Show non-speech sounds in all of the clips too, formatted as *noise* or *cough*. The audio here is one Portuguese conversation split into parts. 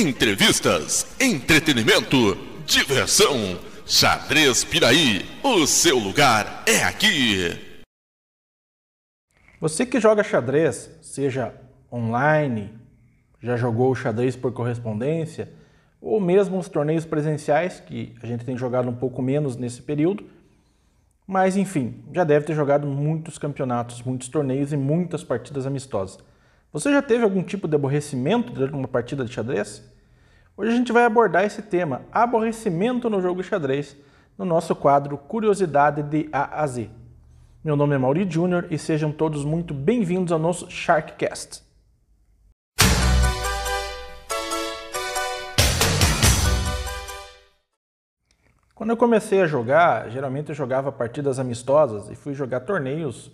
Entrevistas, entretenimento, diversão. Xadrez Piraí, o seu lugar é aqui. Você que joga xadrez, seja online, já jogou xadrez por correspondência, ou mesmo os torneios presenciais, que a gente tem jogado um pouco menos nesse período, mas enfim, já deve ter jogado muitos campeonatos, muitos torneios e muitas partidas amistosas. Você já teve algum tipo de aborrecimento durante uma partida de xadrez? Hoje a gente vai abordar esse tema, aborrecimento no jogo de xadrez, no nosso quadro Curiosidade de A a Z. Meu nome é Mauri Júnior e sejam todos muito bem-vindos ao nosso Sharkcast. Quando eu comecei a jogar, geralmente eu jogava partidas amistosas e fui jogar torneios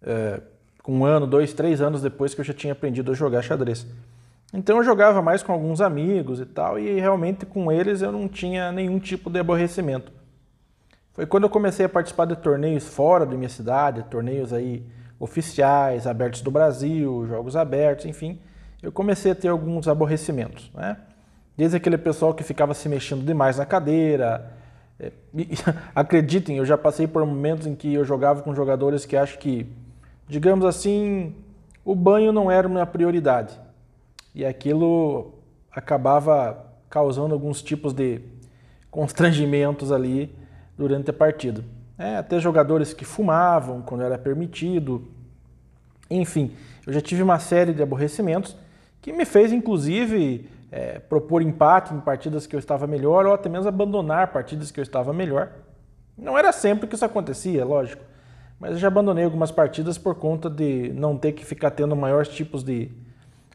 com um ano, dois, três anos depois que eu já tinha aprendido a jogar xadrez. Então eu jogava mais com alguns amigos e tal, e realmente com eles eu não tinha nenhum tipo de aborrecimento. Foi quando eu comecei a participar de torneios fora da minha cidade, torneios aí oficiais, abertos do Brasil, jogos abertos, enfim, eu comecei a ter alguns aborrecimentos, né? Desde aquele pessoal que ficava se mexendo demais na cadeira. É, *laughs* acreditem, eu já passei por momentos em que eu jogava com jogadores que acho que digamos assim, o banho não era uma prioridade. E aquilo acabava causando alguns tipos de constrangimentos ali durante a partida. É, até jogadores que fumavam quando era permitido. Enfim, eu já tive uma série de aborrecimentos que me fez, inclusive, é, propor empate em partidas que eu estava melhor ou até mesmo abandonar partidas que eu estava melhor. Não era sempre que isso acontecia, lógico. Mas eu já abandonei algumas partidas por conta de não ter que ficar tendo maiores tipos de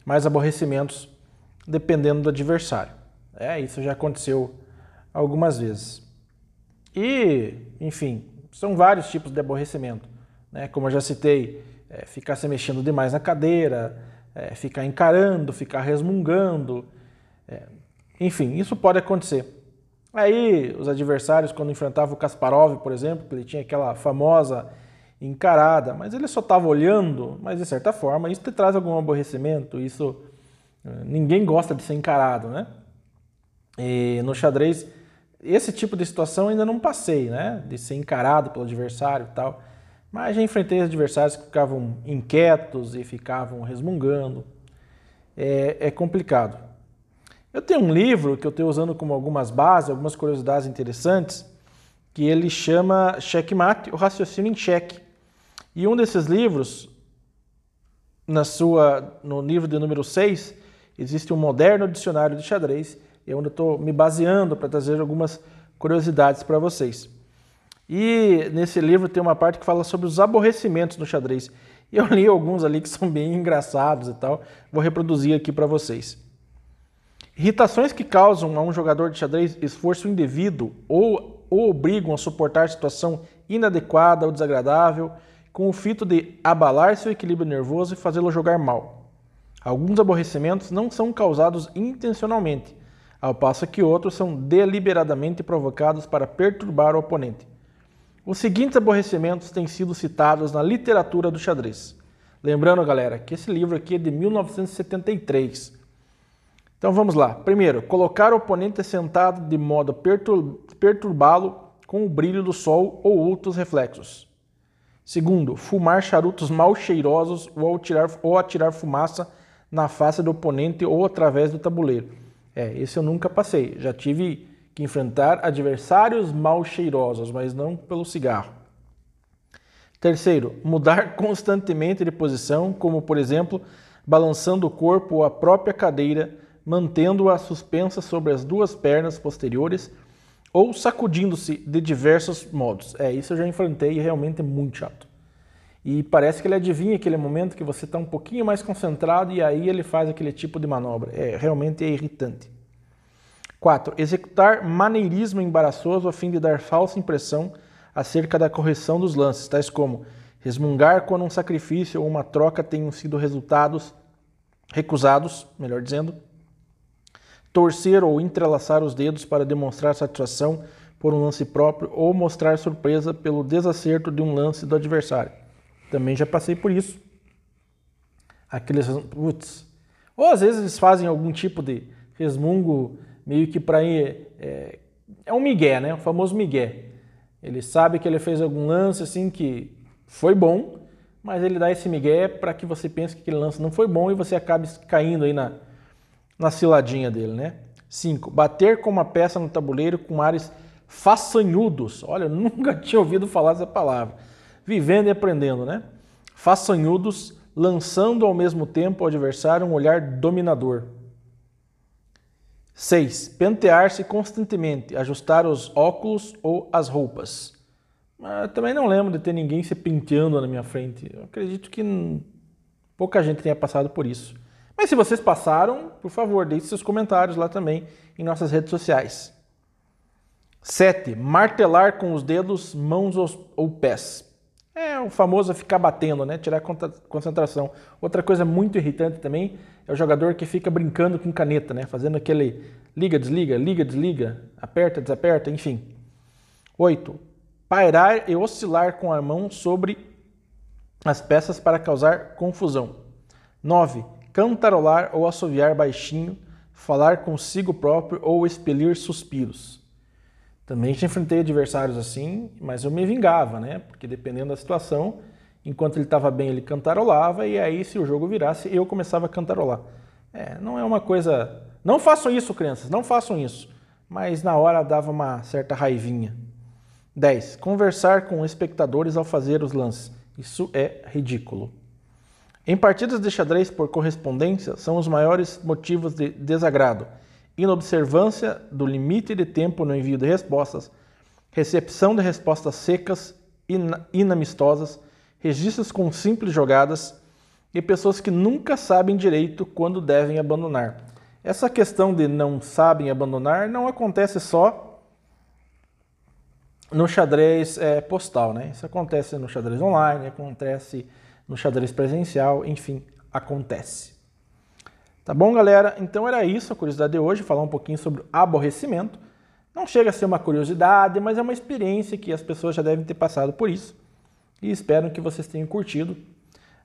mais aborrecimentos dependendo do adversário. É, isso já aconteceu algumas vezes. E, enfim, são vários tipos de aborrecimento. Né? Como eu já citei, é, ficar se mexendo demais na cadeira, é, ficar encarando, ficar resmungando. É, enfim, isso pode acontecer. Aí, os adversários, quando enfrentavam o Kasparov, por exemplo, que ele tinha aquela famosa encarada, mas ele só estava olhando, mas de certa forma isso te traz algum aborrecimento, isso eh, ninguém gosta de ser encarado, né? E no xadrez esse tipo de situação ainda não passei, né? De ser encarado pelo adversário e tal. Mas já enfrentei adversários que ficavam inquietos e ficavam resmungando. É, é complicado. Eu tenho um livro que eu estou usando como algumas bases, algumas curiosidades interessantes, que ele chama Checkmate, o raciocínio em cheque. E um desses livros, na sua, no livro de número 6, existe um moderno dicionário de xadrez, é onde eu estou me baseando para trazer algumas curiosidades para vocês. E nesse livro tem uma parte que fala sobre os aborrecimentos no xadrez. E eu li alguns ali que *laughs* são bem engraçados e tal. Vou reproduzir aqui para vocês. Irritações que causam a um jogador de xadrez esforço indevido ou, ou obrigam a suportar situação inadequada ou desagradável, com o fito de abalar seu equilíbrio nervoso e fazê-lo jogar mal. Alguns aborrecimentos não são causados intencionalmente, ao passo que outros são deliberadamente provocados para perturbar o oponente. Os seguintes aborrecimentos têm sido citados na literatura do xadrez. Lembrando, galera, que esse livro aqui é de 1973. Então vamos lá. Primeiro, colocar o oponente sentado de modo a perturbá-lo com o brilho do sol ou outros reflexos. Segundo, fumar charutos mal cheirosos ou atirar, ou atirar fumaça na face do oponente ou através do tabuleiro. É, esse eu nunca passei. Já tive que enfrentar adversários mal cheirosos, mas não pelo cigarro. Terceiro, mudar *laughs* constantemente de posição, como por exemplo, balançando o corpo ou a própria cadeira, mantendo-a suspensa sobre as duas pernas posteriores ou sacudindo-se de diversos modos. É, isso eu já enfrentei e realmente é muito chato. E parece que ele adivinha aquele momento que você está um pouquinho mais concentrado e aí ele faz aquele tipo de manobra. É, realmente é irritante. 4. Executar maneirismo embaraçoso a fim de dar falsa impressão acerca da correção dos lances, tais como resmungar quando um sacrifício ou uma troca tenham sido resultados recusados, melhor dizendo, torcer ou entrelaçar os dedos para demonstrar satisfação por um lance próprio ou mostrar surpresa pelo desacerto de um lance do adversário. Também já passei por isso. Aqueles, putz. Ou às vezes eles fazem algum tipo de resmungo meio que para é, é um migué, né? O famoso migué. Ele sabe que ele fez algum lance assim que foi bom, mas ele dá esse migué para que você pense que aquele lance não foi bom e você acabe caindo aí na, na ciladinha dele, né? 5. Bater com uma peça no tabuleiro com ares façanhudos. Olha, *laughs* nunca tinha ouvido falar essa palavra. Vivendo e aprendendo, né? Façanhudos, lançando ao mesmo tempo ao adversário um olhar dominador. 6. Pentear-se constantemente, ajustar os óculos ou as roupas. Mas também não lembro de ter ninguém se penteando na minha frente. Eu acredito que pouca gente tenha passado por isso. Mas se vocês passaram, por favor, deixe seus comentários lá também em nossas redes sociais. 7. Martelar com os dedos, mãos ou pés. É o famoso ficar batendo, né? Tirar concentração. Outra coisa muito irritante também é o jogador que fica brincando com caneta, né? Fazendo aquele liga, desliga, liga, desliga, aperta, desaperta, enfim. 8. Pairar e oscilar com a mão sobre as peças para causar confusão. 9. Cantarolar ou assoviar baixinho, falar consigo próprio ou expelir suspiros. Também já enfrentei adversários assim, mas eu me vingava, né? Porque dependendo da situação, enquanto ele estava bem, ele cantarolava, e aí, se o jogo virasse, eu começava a cantarolar. É, não é uma coisa. Não façam isso, crianças, não façam isso. Mas na hora dava uma certa raivinha. 10. Conversar com espectadores ao fazer os lances. Isso é ridículo. Em partidas de xadrez por correspondência, são os maiores motivos de desagrado inobservância do limite de tempo no envio de respostas, recepção de respostas secas, inamistosas, registros com simples jogadas e pessoas que nunca sabem direito quando devem abandonar. Essa questão de não sabem abandonar não acontece só no xadrez é, postal, né? Isso acontece no xadrez online, acontece no xadrez presencial, enfim, acontece. Tá bom, galera? Então era isso a curiosidade de hoje, falar um pouquinho sobre aborrecimento. Não chega a ser uma curiosidade, mas é uma experiência que as pessoas já devem ter passado por isso. E espero que vocês tenham curtido.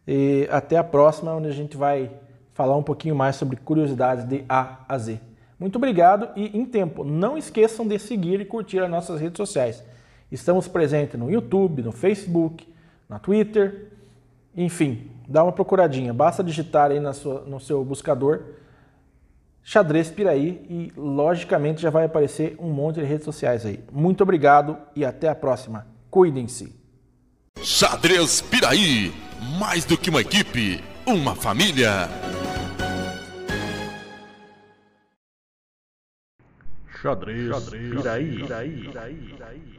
E até a próxima, onde a gente vai falar um pouquinho mais sobre curiosidades de A a Z. Muito obrigado e em tempo, não esqueçam de seguir e curtir as nossas redes sociais. Estamos presentes no YouTube, no Facebook, na Twitter, enfim, dá uma procuradinha. Basta digitar aí na sua, no seu buscador xadrez Piraí e logicamente já vai aparecer um monte de redes sociais aí. Muito obrigado e até a próxima. Cuidem-se. Xadrez Piraí, mais do que uma equipe, uma família. Xadrez, Xadrez Piraí. Piraí. Piraí. Piraí.